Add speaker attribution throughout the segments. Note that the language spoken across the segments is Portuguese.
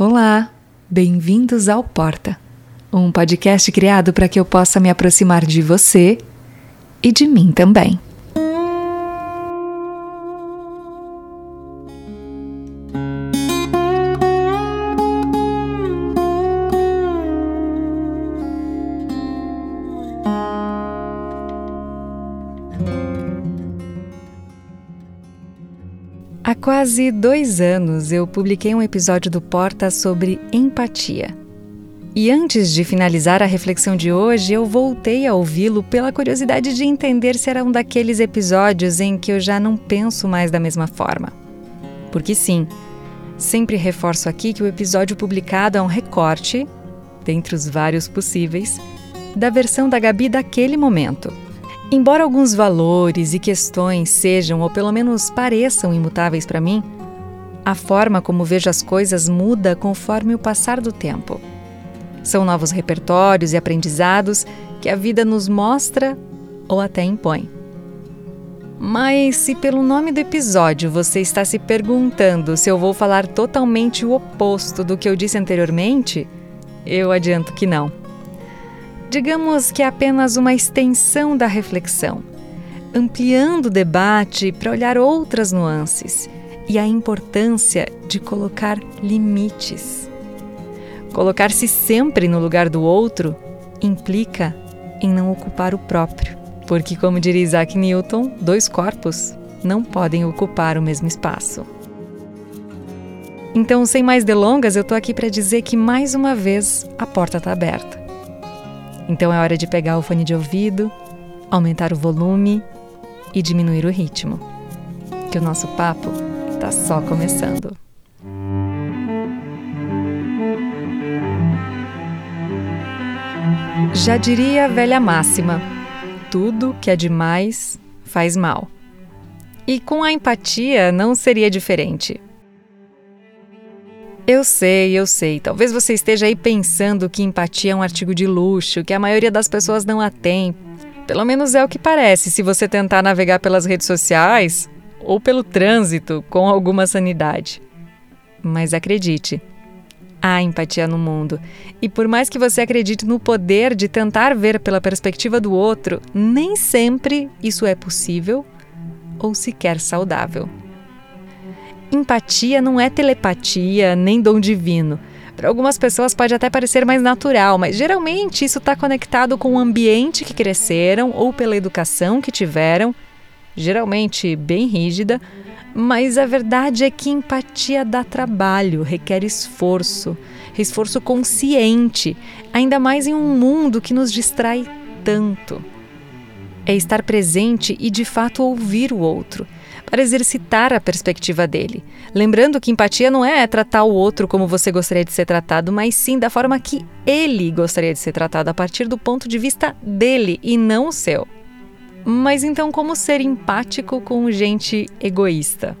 Speaker 1: Olá, bem-vindos ao Porta, um podcast criado para que eu possa me aproximar de você e de mim também. Há quase dois anos eu publiquei um episódio do Porta sobre empatia. E antes de finalizar a reflexão de hoje, eu voltei a ouvi-lo pela curiosidade de entender se era um daqueles episódios em que eu já não penso mais da mesma forma. Porque sim, sempre reforço aqui que o episódio publicado é um recorte, dentre os vários possíveis, da versão da Gabi daquele momento Embora alguns valores e questões sejam, ou pelo menos pareçam, imutáveis para mim, a forma como vejo as coisas muda conforme o passar do tempo. São novos repertórios e aprendizados que a vida nos mostra ou até impõe. Mas se pelo nome do episódio você está se perguntando se eu vou falar totalmente o oposto do que eu disse anteriormente, eu adianto que não. Digamos que é apenas uma extensão da reflexão, ampliando o debate para olhar outras nuances e a importância de colocar limites. Colocar-se sempre no lugar do outro implica em não ocupar o próprio, porque, como diria Isaac Newton, dois corpos não podem ocupar o mesmo espaço. Então, sem mais delongas, eu tô aqui para dizer que mais uma vez a porta está aberta. Então é hora de pegar o fone de ouvido, aumentar o volume e diminuir o ritmo, que o nosso papo está só começando. Já diria a velha máxima: tudo que é demais faz mal. E com a empatia não seria diferente. Eu sei, eu sei. Talvez você esteja aí pensando que empatia é um artigo de luxo, que a maioria das pessoas não a tem. Pelo menos é o que parece se você tentar navegar pelas redes sociais ou pelo trânsito com alguma sanidade. Mas acredite, há empatia no mundo. E por mais que você acredite no poder de tentar ver pela perspectiva do outro, nem sempre isso é possível ou sequer saudável. Empatia não é telepatia nem dom divino. Para algumas pessoas pode até parecer mais natural, mas geralmente isso está conectado com o ambiente que cresceram ou pela educação que tiveram, geralmente bem rígida. Mas a verdade é que empatia dá trabalho, requer esforço, esforço consciente, ainda mais em um mundo que nos distrai tanto. É estar presente e de fato ouvir o outro para exercitar a perspectiva dele. Lembrando que empatia não é tratar o outro como você gostaria de ser tratado, mas sim da forma que ele gostaria de ser tratado, a partir do ponto de vista dele e não o seu. Mas então, como ser empático com gente egoísta?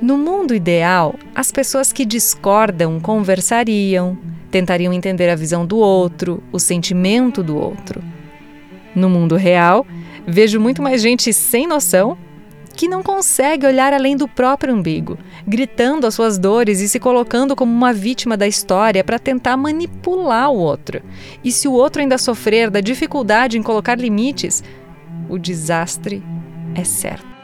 Speaker 1: No mundo ideal, as pessoas que discordam conversariam, tentariam entender a visão do outro, o sentimento do outro. No mundo real, vejo muito mais gente sem noção que não consegue olhar além do próprio umbigo, gritando as suas dores e se colocando como uma vítima da história para tentar manipular o outro. E se o outro ainda sofrer da dificuldade em colocar limites, o desastre é certo.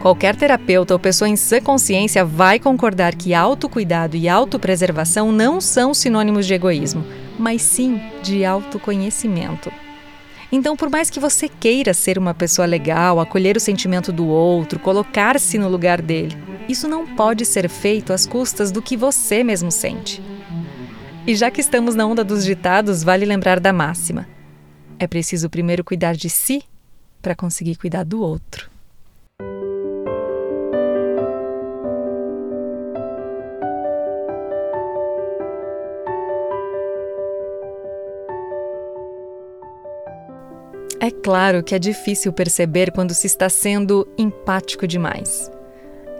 Speaker 1: Qualquer terapeuta ou pessoa em sã consciência vai concordar que autocuidado e autopreservação não são sinônimos de egoísmo, mas sim de autoconhecimento. Então, por mais que você queira ser uma pessoa legal, acolher o sentimento do outro, colocar-se no lugar dele, isso não pode ser feito às custas do que você mesmo sente. E já que estamos na onda dos ditados, vale lembrar da máxima: é preciso primeiro cuidar de si para conseguir cuidar do outro. É claro que é difícil perceber quando se está sendo empático demais.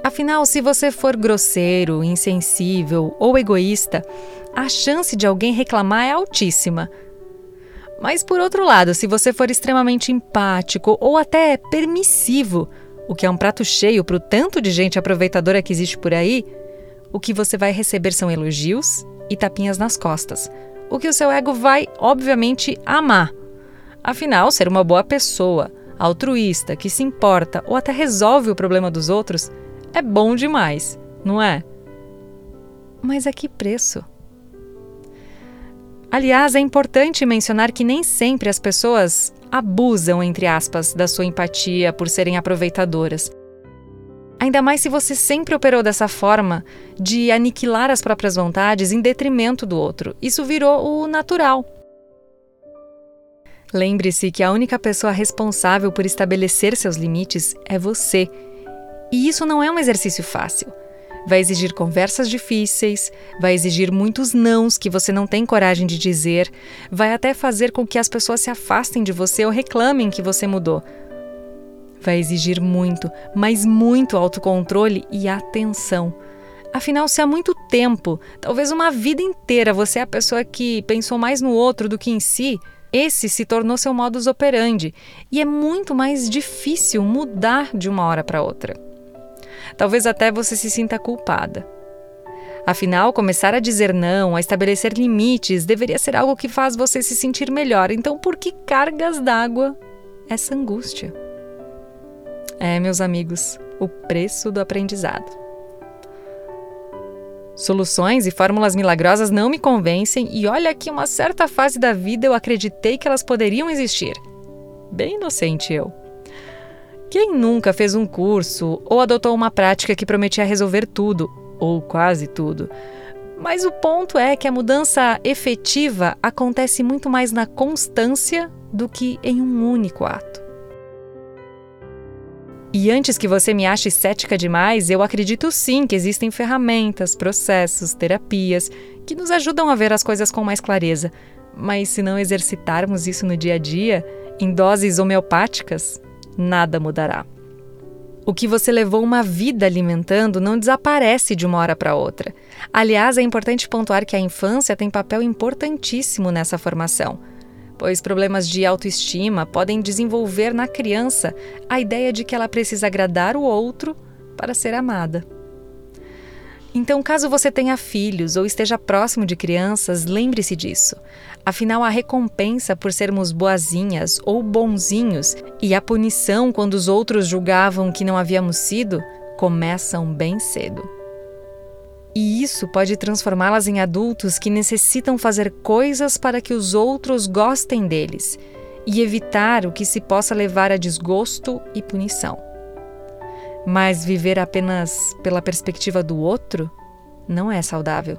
Speaker 1: Afinal, se você for grosseiro, insensível ou egoísta, a chance de alguém reclamar é altíssima. Mas por outro lado, se você for extremamente empático ou até permissivo, o que é um prato cheio para o tanto de gente aproveitadora que existe por aí, o que você vai receber são elogios e tapinhas nas costas, o que o seu ego vai, obviamente, amar. Afinal, ser uma boa pessoa, altruísta, que se importa ou até resolve o problema dos outros é bom demais, não é? Mas a que preço? Aliás, é importante mencionar que nem sempre as pessoas abusam, entre aspas, da sua empatia por serem aproveitadoras. Ainda mais se você sempre operou dessa forma, de aniquilar as próprias vontades em detrimento do outro. Isso virou o natural. Lembre-se que a única pessoa responsável por estabelecer seus limites é você. E isso não é um exercício fácil. Vai exigir conversas difíceis, vai exigir muitos nãos que você não tem coragem de dizer, vai até fazer com que as pessoas se afastem de você ou reclamem que você mudou. Vai exigir muito, mas muito autocontrole e atenção. Afinal, se há muito tempo, talvez uma vida inteira, você é a pessoa que pensou mais no outro do que em si, esse se tornou seu modus operandi e é muito mais difícil mudar de uma hora para outra. Talvez até você se sinta culpada. Afinal, começar a dizer não, a estabelecer limites, deveria ser algo que faz você se sentir melhor. Então, por que cargas d'água essa angústia? É, meus amigos, o preço do aprendizado. Soluções e fórmulas milagrosas não me convencem, e olha que uma certa fase da vida eu acreditei que elas poderiam existir. Bem inocente eu. Quem nunca fez um curso ou adotou uma prática que prometia resolver tudo, ou quase tudo? Mas o ponto é que a mudança efetiva acontece muito mais na constância do que em um único ato. E antes que você me ache cética demais, eu acredito sim que existem ferramentas, processos, terapias que nos ajudam a ver as coisas com mais clareza. Mas se não exercitarmos isso no dia a dia, em doses homeopáticas, nada mudará. O que você levou uma vida alimentando não desaparece de uma hora para outra. Aliás, é importante pontuar que a infância tem papel importantíssimo nessa formação pois problemas de autoestima podem desenvolver na criança a ideia de que ela precisa agradar o outro para ser amada. Então, caso você tenha filhos ou esteja próximo de crianças, lembre-se disso. Afinal, a recompensa por sermos boazinhas ou bonzinhos e a punição quando os outros julgavam que não havíamos sido começam bem cedo. E isso pode transformá-las em adultos que necessitam fazer coisas para que os outros gostem deles e evitar o que se possa levar a desgosto e punição. Mas viver apenas pela perspectiva do outro não é saudável.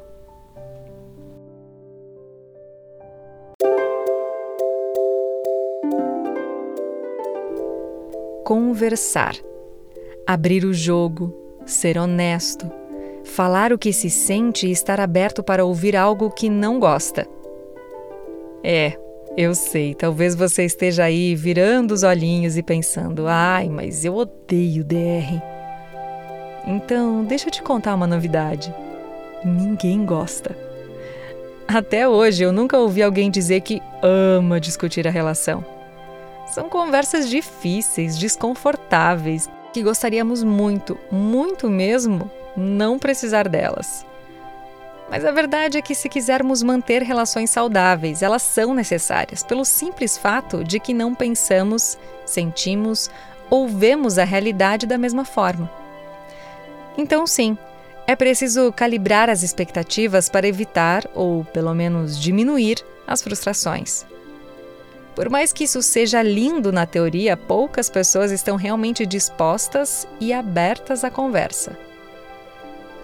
Speaker 1: Conversar. Abrir o jogo, ser honesto, falar o que se sente e estar aberto para ouvir algo que não gosta. É, eu sei, talvez você esteja aí virando os olhinhos e pensando: ai, mas eu odeio DR. Então, deixa eu te contar uma novidade. Ninguém gosta. Até hoje eu nunca ouvi alguém dizer que ama discutir a relação. São conversas difíceis, desconfortáveis, que gostaríamos muito, muito mesmo, não precisar delas. Mas a verdade é que, se quisermos manter relações saudáveis, elas são necessárias, pelo simples fato de que não pensamos, sentimos ou vemos a realidade da mesma forma. Então, sim, é preciso calibrar as expectativas para evitar, ou pelo menos diminuir, as frustrações. Por mais que isso seja lindo na teoria, poucas pessoas estão realmente dispostas e abertas à conversa.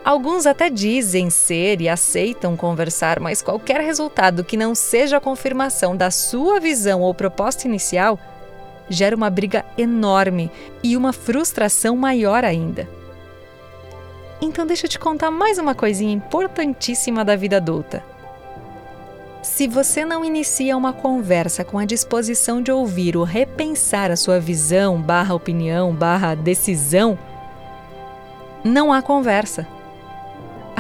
Speaker 1: Alguns até dizem ser e aceitam conversar, mas qualquer resultado que não seja a confirmação da sua visão ou proposta inicial gera uma briga enorme e uma frustração maior ainda. Então, deixa eu te contar mais uma coisinha importantíssima da vida adulta. Se você não inicia uma conversa com a disposição de ouvir ou repensar a sua visão, barra opinião, barra decisão, não há conversa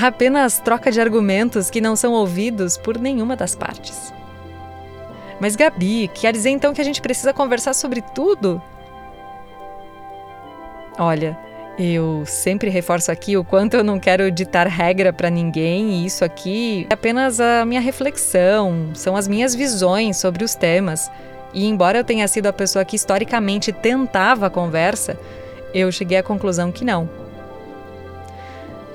Speaker 1: apenas troca de argumentos que não são ouvidos por nenhuma das partes. Mas, Gabi, quer dizer então que a gente precisa conversar sobre tudo? Olha, Eu sempre reforço aqui o quanto eu não quero ditar regra para ninguém, e isso aqui é apenas a minha reflexão, são as minhas visões sobre os temas. E embora eu tenha sido a pessoa que historicamente tentava a conversa, eu cheguei à conclusão que não.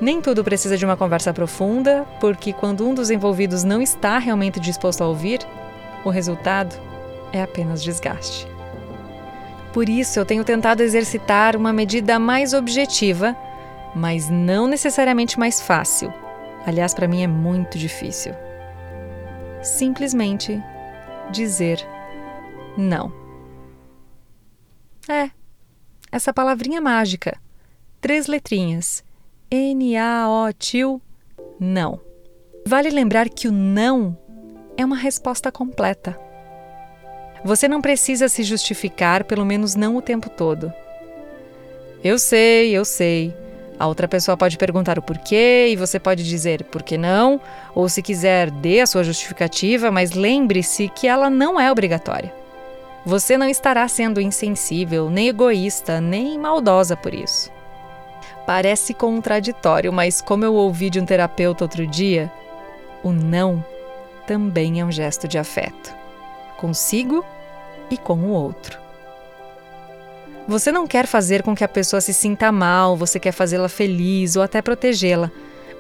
Speaker 1: Nem tudo precisa de uma conversa profunda, porque quando um dos envolvidos não está realmente disposto a ouvir, o resultado é apenas desgaste. Por isso, eu tenho tentado exercitar uma medida mais objetiva, mas não necessariamente mais fácil. Aliás, para mim é muito difícil. Simplesmente dizer não. É, essa palavrinha mágica. Três letrinhas. N-A-O-T-I-O. Não. Vale lembrar que o não é uma resposta completa. Você não precisa se justificar, pelo menos não o tempo todo. Eu sei, eu sei. A outra pessoa pode perguntar o porquê e você pode dizer por que não, ou se quiser, dê a sua justificativa, mas lembre-se que ela não é obrigatória. Você não estará sendo insensível, nem egoísta, nem maldosa por isso. Parece contraditório, mas como eu ouvi de um terapeuta outro dia, o não também é um gesto de afeto consigo e com o outro. Você não quer fazer com que a pessoa se sinta mal, você quer fazê-la feliz ou até protegê-la.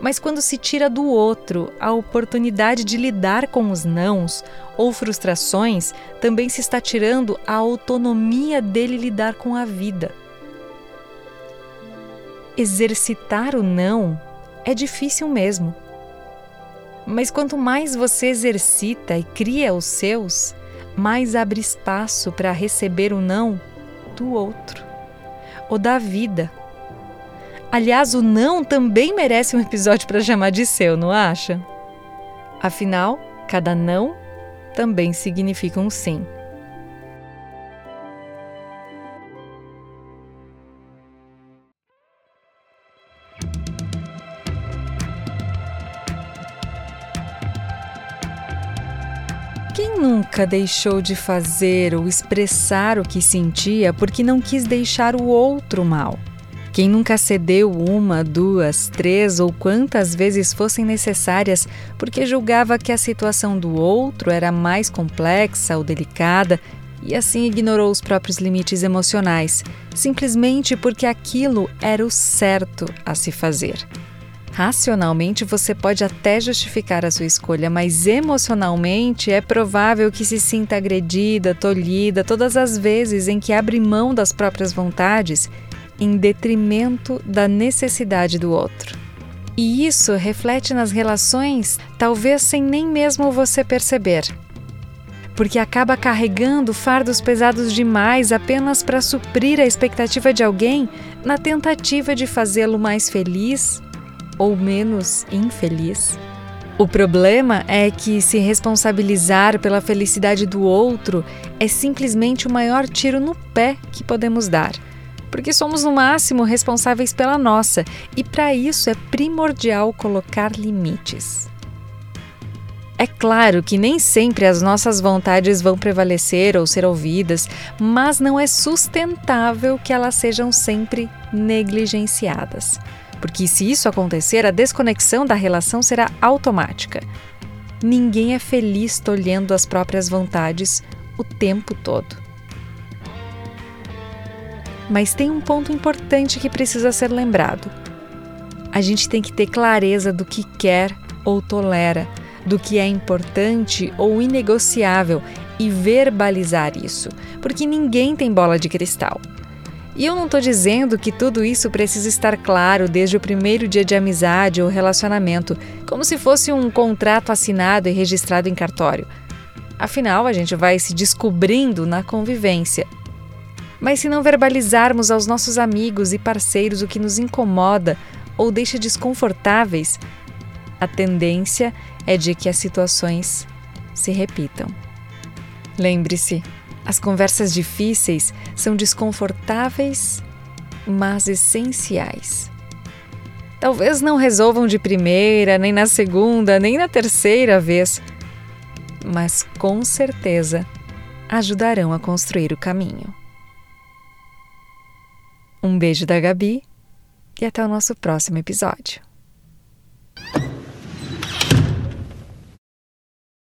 Speaker 1: Mas quando se tira do outro a oportunidade de lidar com os nãos ou frustrações, também se está tirando a autonomia dele lidar com a vida. Exercitar o não é difícil mesmo. Mas quanto mais você exercita e cria os seus, mais abre espaço para receber o não do outro ou da vida. Aliás, o não também merece um episódio para chamar de seu, não acha? Afinal, cada não também significa um sim. Quem nunca deixou de fazer ou expressar o que sentia porque não quis deixar o outro mal? Quem nunca cedeu uma, duas, três ou quantas vezes fossem necessárias porque julgava que a situação do outro era mais complexa ou delicada e assim ignorou os próprios limites emocionais, simplesmente porque aquilo era o certo a se fazer? Racionalmente você pode até justificar a sua escolha, mas emocionalmente é provável que se sinta agredida, tolhida todas as vezes em que abre mão das próprias vontades em detrimento da necessidade do outro. E isso reflete nas relações, talvez sem nem mesmo você perceber. Porque acaba carregando fardos pesados demais apenas para suprir a expectativa de alguém na tentativa de fazê-lo mais feliz ou menos infeliz. O problema é que se responsabilizar pela felicidade do outro é simplesmente o maior tiro no pé que podemos dar, porque somos no máximo responsáveis pela nossa e para isso é primordial colocar limites. É claro que nem sempre as nossas vontades vão prevalecer ou ser ouvidas, mas não é sustentável que elas sejam sempre negligenciadas porque se isso acontecer, a desconexão da relação será automática. Ninguém é feliz tolhendo as próprias vontades o tempo todo. Mas tem um ponto importante que precisa ser lembrado. A gente tem que ter clareza do que quer ou tolera, do que é importante ou inegociável e verbalizar isso, porque ninguém tem bola de cristal. E eu não estou dizendo que tudo isso precisa estar claro desde o primeiro dia de amizade ou relacionamento, como se fosse um contrato assinado e registrado em cartório. Afinal, a gente vai se descobrindo na convivência. Mas se não verbalizarmos aos nossos amigos e parceiros o que nos incomoda ou deixa desconfortáveis, a tendência é de que as situações se repitam. Lembre-se, as conversas difíceis são desconfortáveis, mas essenciais. Talvez não resolvam de primeira, nem na segunda, nem na terceira vez, mas com certeza ajudarão a construir o caminho. Um beijo da Gabi e até o nosso próximo episódio.